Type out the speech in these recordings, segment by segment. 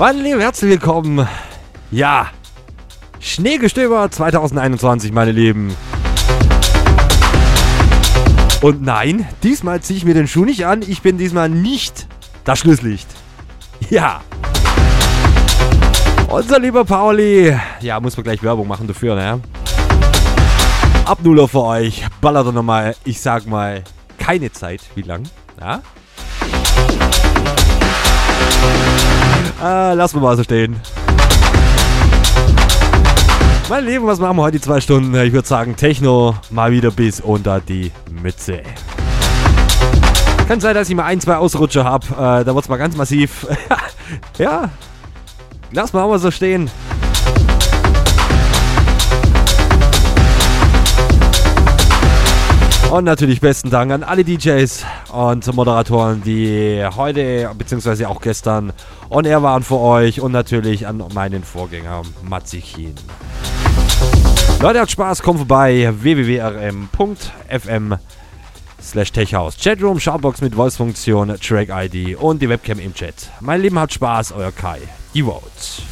Meine Lieben, herzlich willkommen. Ja, Schneegestöber 2021, meine Lieben. Und nein, diesmal ziehe ich mir den Schuh nicht an. Ich bin diesmal nicht das Schlusslicht. Ja. Unser lieber Pauli. Ja, muss man gleich Werbung machen dafür, ne? Abnuller für euch. Ballert er nochmal, ich sag mal, keine Zeit. Wie lang? Ja? Äh, lassen mal so stehen. Mein Lieben, was machen wir heute die zwei Stunden? Ich würde sagen, Techno mal wieder bis unter die Mütze. Kann sein, dass ich mal ein, zwei Ausrutscher habe. Äh, da wird es mal ganz massiv. ja, lass mal so stehen. Und natürlich besten Dank an alle DJs und Moderatoren, die heute bzw. auch gestern on air waren für euch und natürlich an meinen Vorgänger Matzichin. Leute, habt Spaß, kommt vorbei www.rm.fm slash techhouse. Chatroom, Shoutbox mit Voice-Funktion, Track-ID und die Webcam im Chat. Mein Lieben, habt Spaß, euer Kai. Die Votes.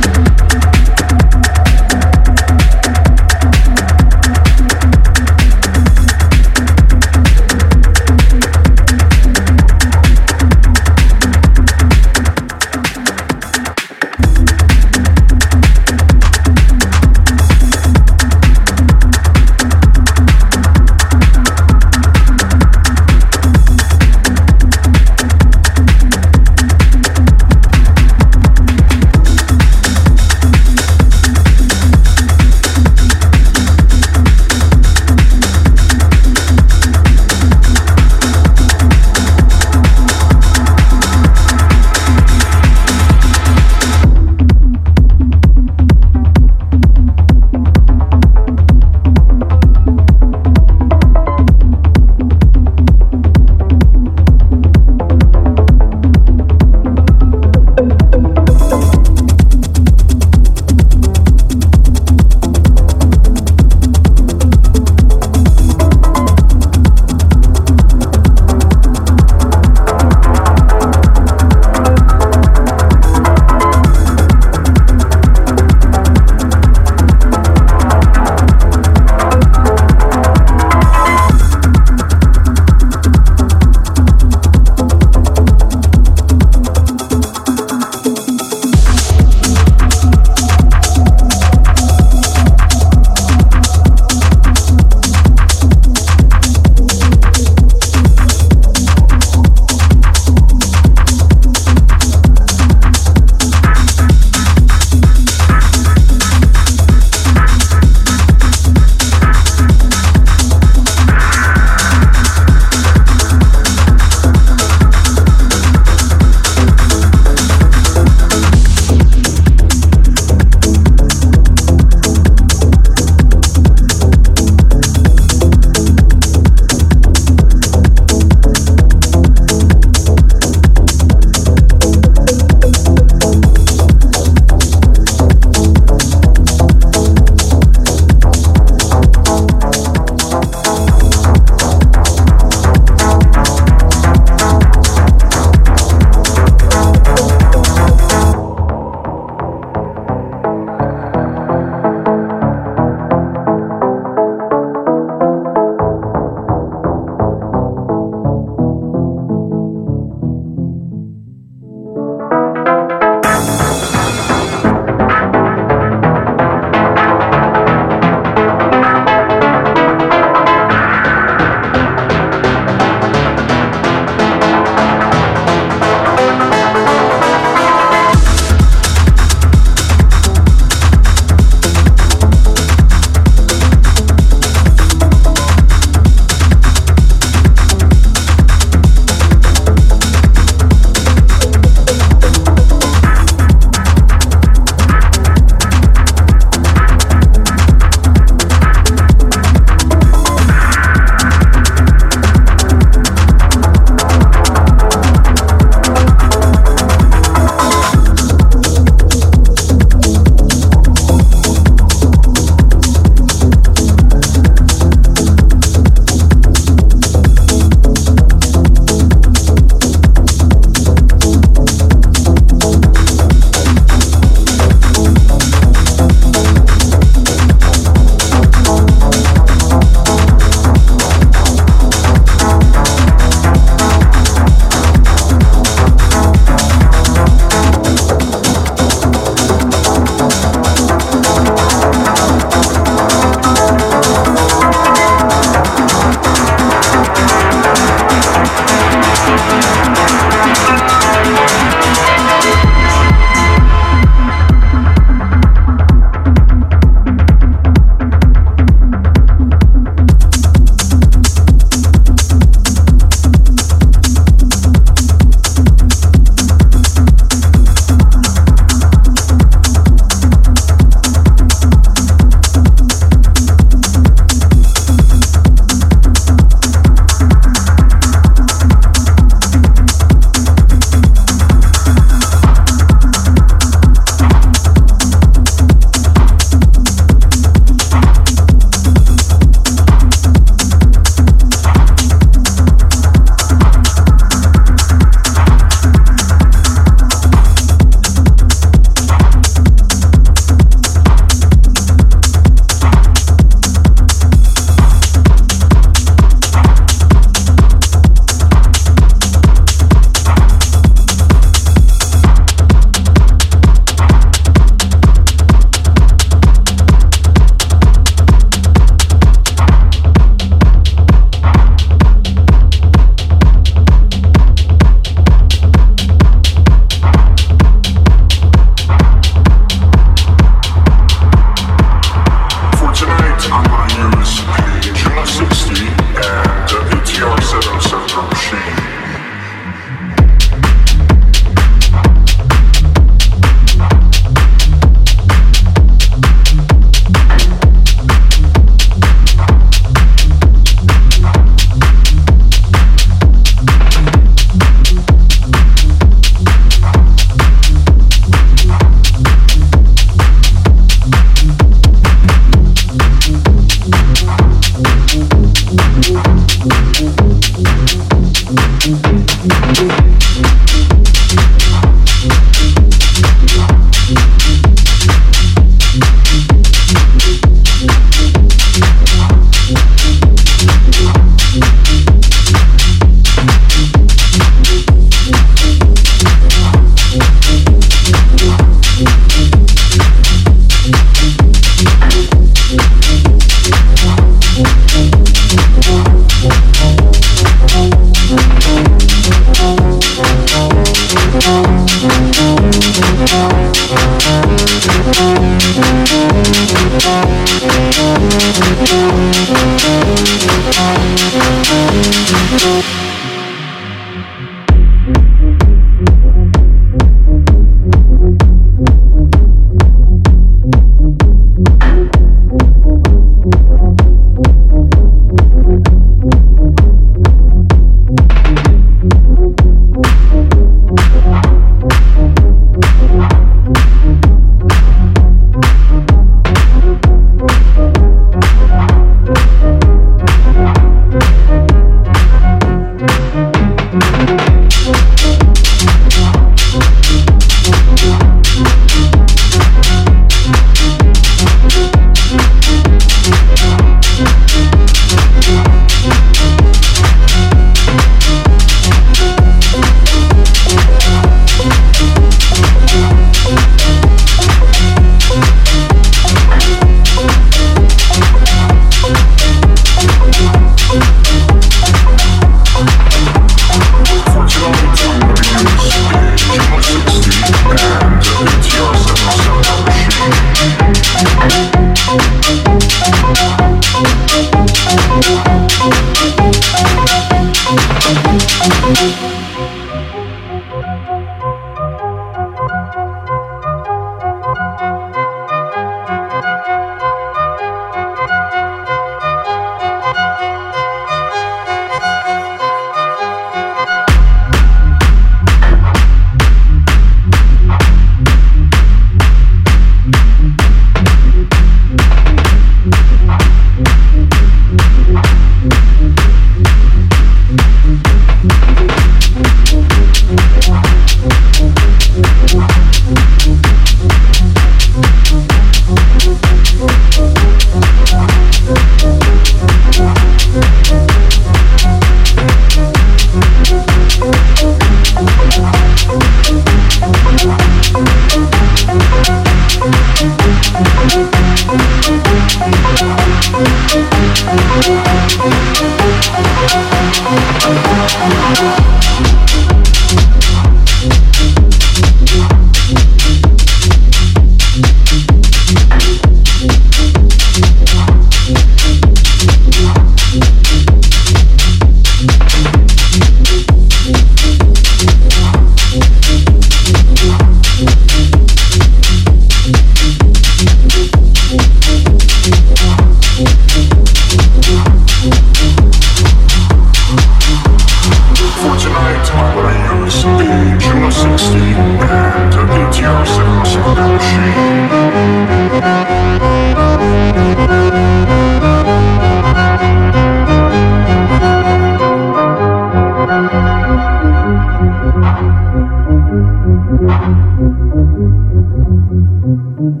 Thank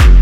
you.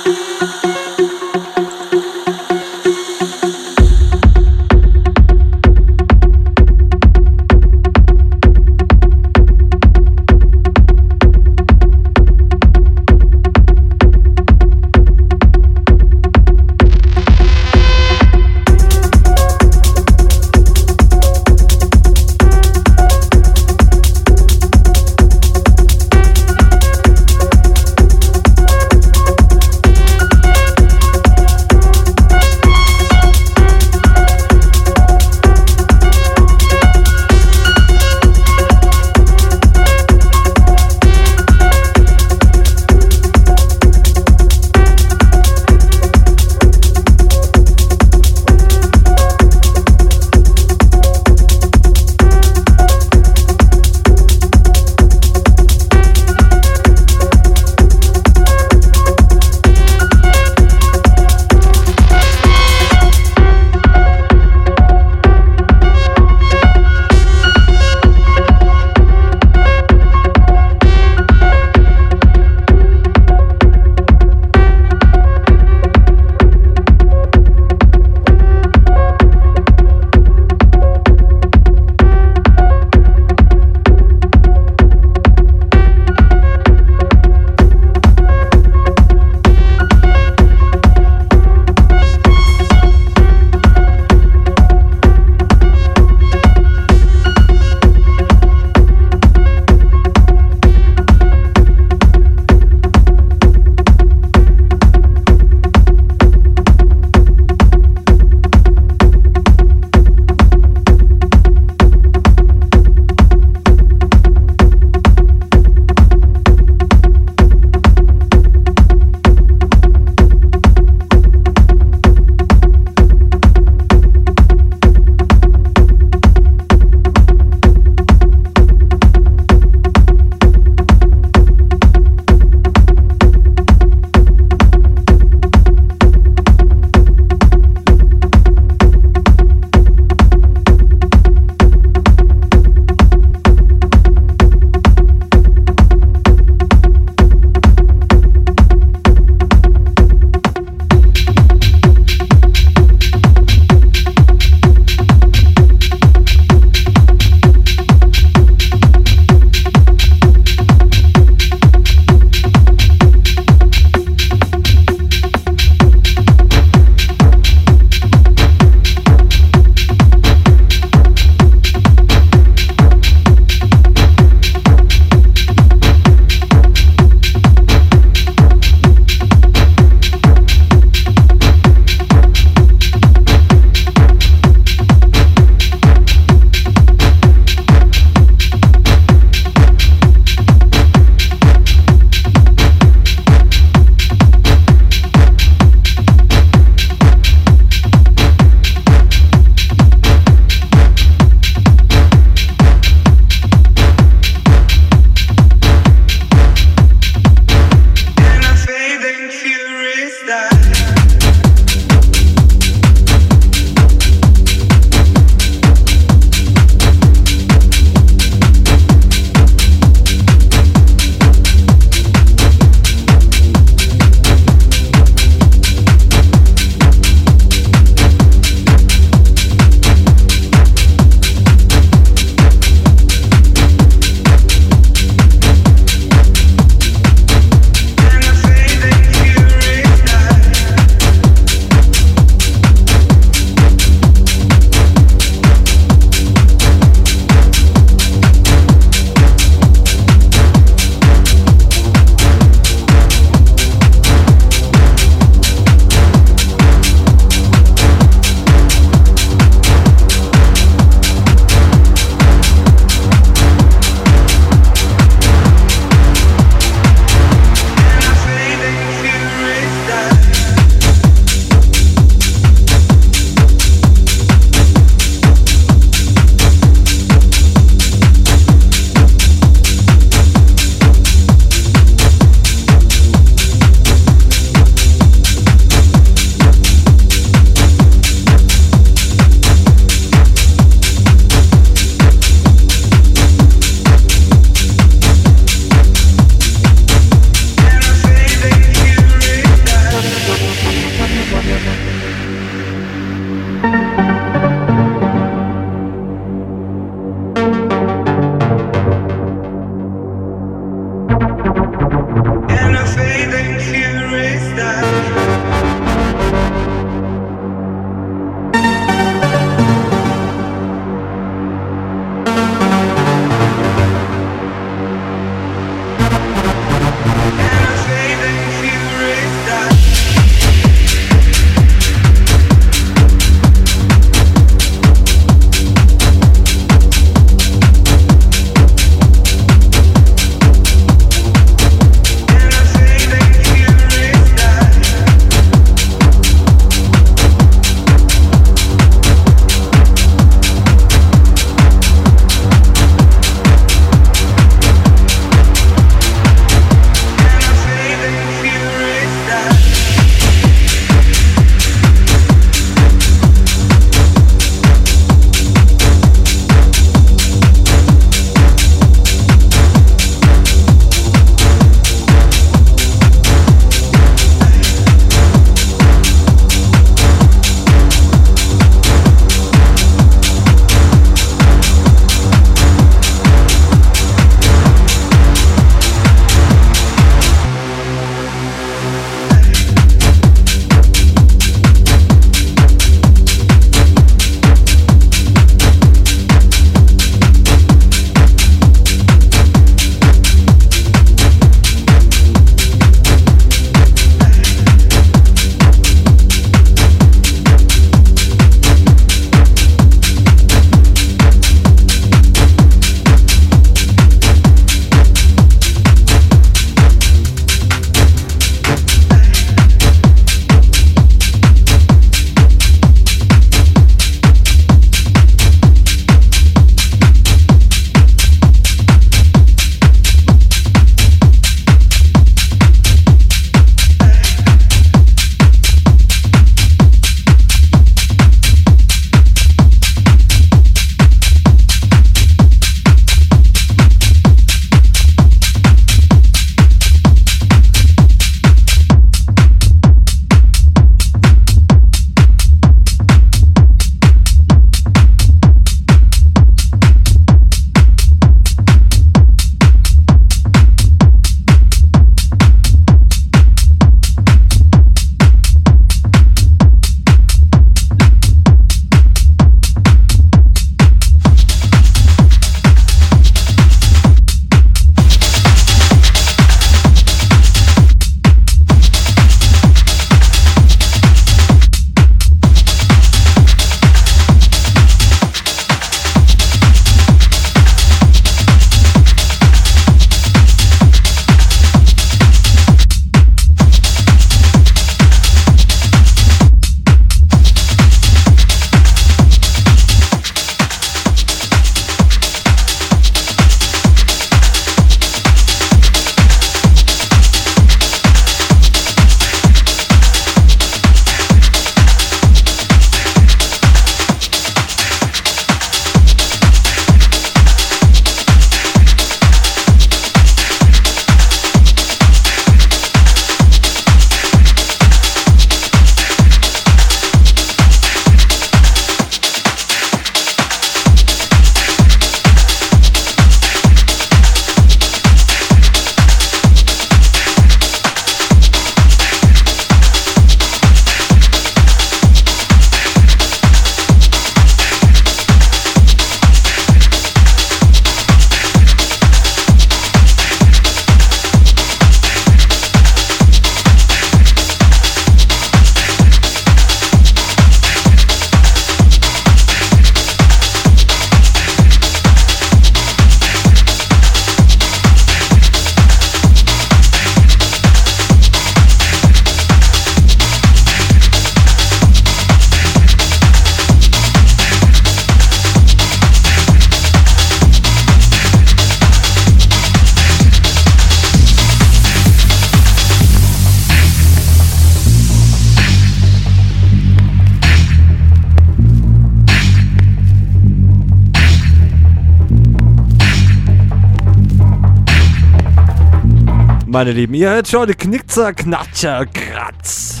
Meine Lieben. Ihr hört schon Knickzer, Knatscher, Kratz.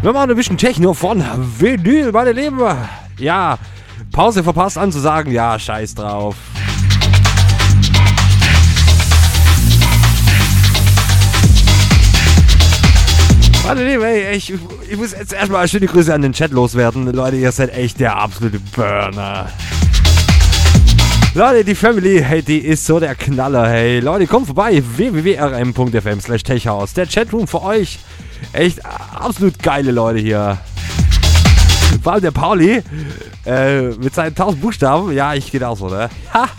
Wir machen ein bisschen Techno von Vinyl, meine Lieben. Ja, Pause verpasst anzusagen. Ja, scheiß drauf. Meine Lieben, ey, ich, ich muss jetzt erstmal schöne Grüße an den Chat loswerden. Leute, ihr seid echt der absolute Burner. Leute, die Family, hey, die ist so der Knaller, hey. Leute, kommt vorbei, www.rm.fm slash techhaus. Der Chatroom für euch. Echt absolut geile Leute hier. Vor allem der Pauli äh, mit seinen 1000 Buchstaben. Ja, ich gehe auch so, ne?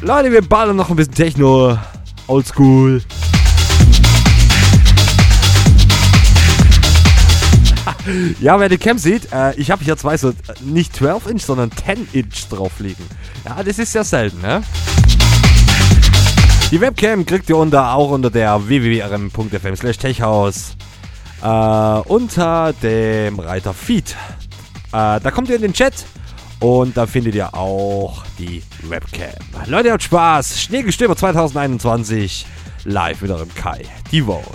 Leute, wir ballern noch ein bisschen Techno. Oldschool. ja, wer die Cam sieht, äh, ich habe hier zwei so, nicht 12 Inch, sondern 10 Inch drauf liegen. Ja, das ist ja selten, ne? Die Webcam kriegt ihr unter, auch unter der www.rm.fm slash techhaus äh, unter dem Reiter Feed. Äh, da kommt ihr in den Chat und da findet ihr auch die Webcam. Leute, habt Spaß. Schneegestöber 2021 live mit eurem Kai. Die Vote.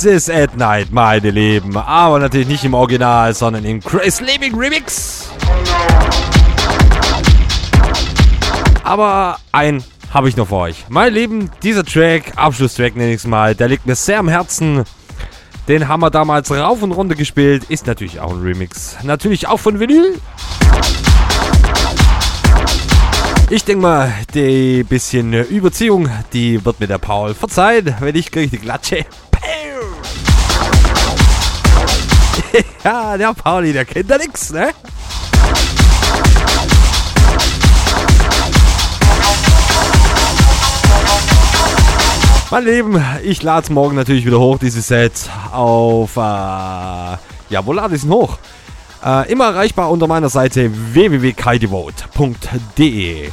Sunglasses at Night, meine Lieben. Aber natürlich nicht im Original, sondern im Chris Living Remix. Aber ein habe ich noch für euch. Mein Lieben, dieser Track, Abschlusstrack nenne ich es mal, der liegt mir sehr am Herzen. Den haben wir damals rauf und runter gespielt. Ist natürlich auch ein Remix. Natürlich auch von Vinyl. Ich denke mal, die bisschen Überziehung, die wird mir der Paul verzeihen, wenn ich kriege die Klatsche. ja, der Pauli, der kennt da nix, ne? Mein Lieben, ich lade es morgen natürlich wieder hoch, dieses Set, auf, äh, ja, wo lade ich es hoch? Äh, immer erreichbar unter meiner Seite www.kaidevote.de.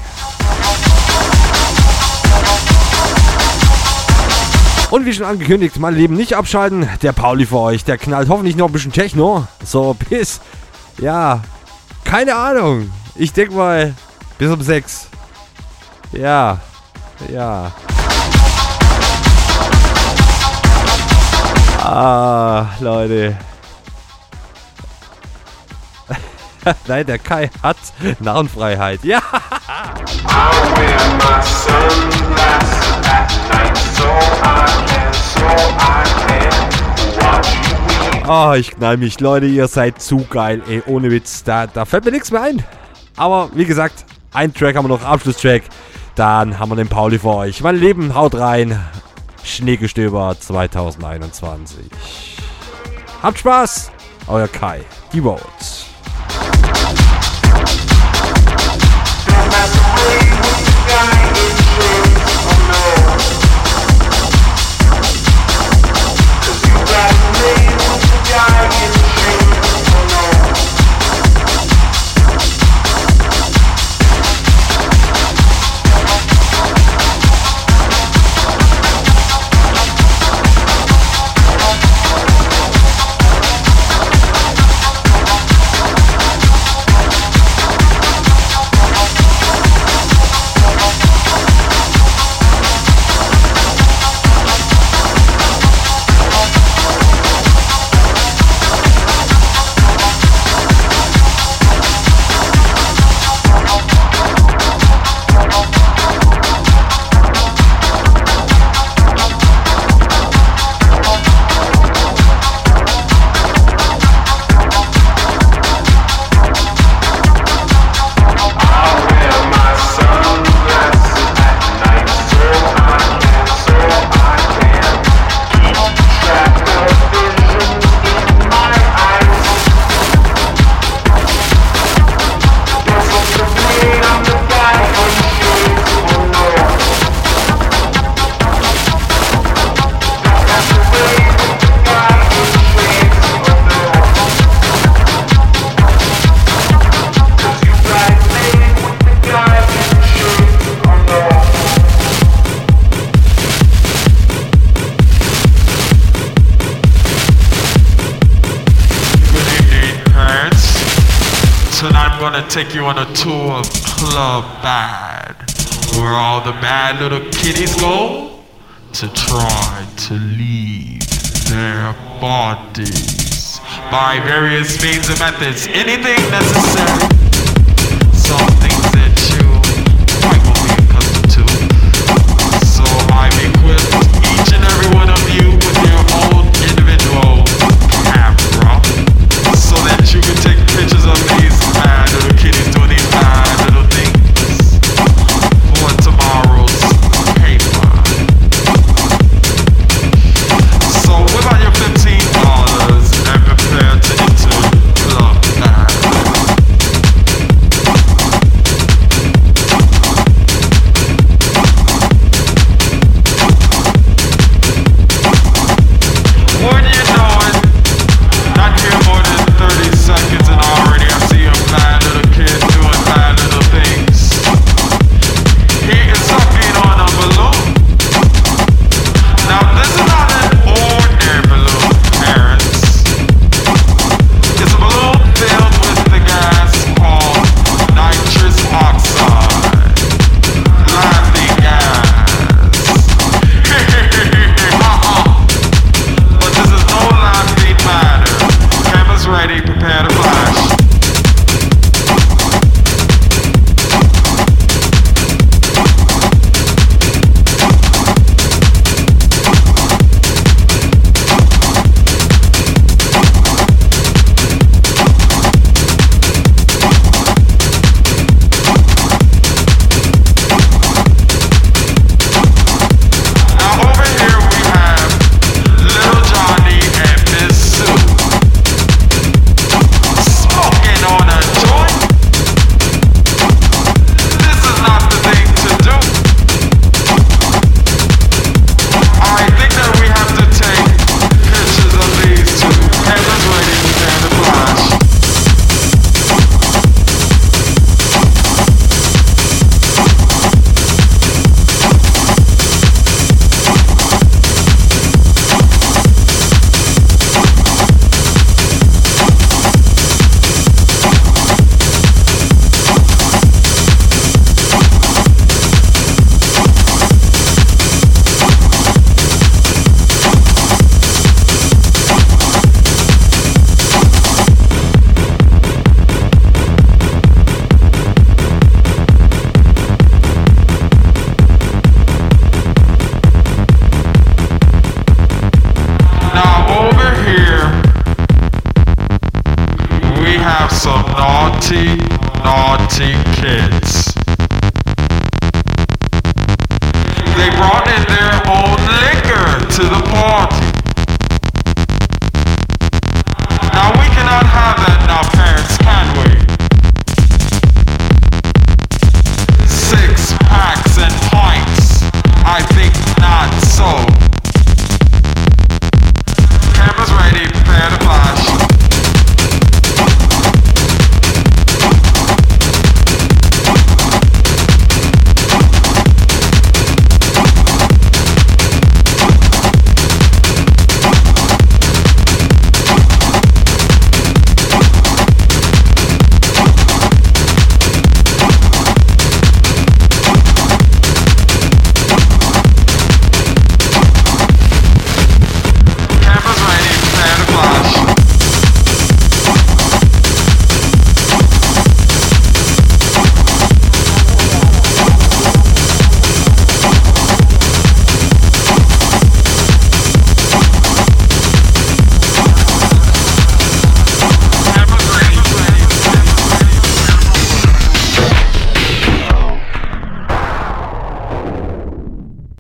Und wie schon angekündigt, meine Lieben, nicht abschalten. Der Pauli für euch, der knallt hoffentlich noch ein bisschen Techno. So bis, ja, keine Ahnung. Ich denke mal, bis um 6. Ja, ja. Ah, Leute. Nein, der Kai hat Narrenfreiheit. Ja. Oh, ich knall mich. Leute, ihr seid zu geil, ey. Ohne Witz. Da, da fällt mir nichts mehr ein. Aber wie gesagt, ein Track haben wir noch, Abschlusstrack. Dann haben wir den Pauli für euch. Mein Leben, haut rein. Schneegestöber 2021. Habt Spaß. Euer Kai. Die Votes. Take you on a tour of Club Bad, where all the bad little kitties go to try to leave their bodies by various means and methods, anything necessary.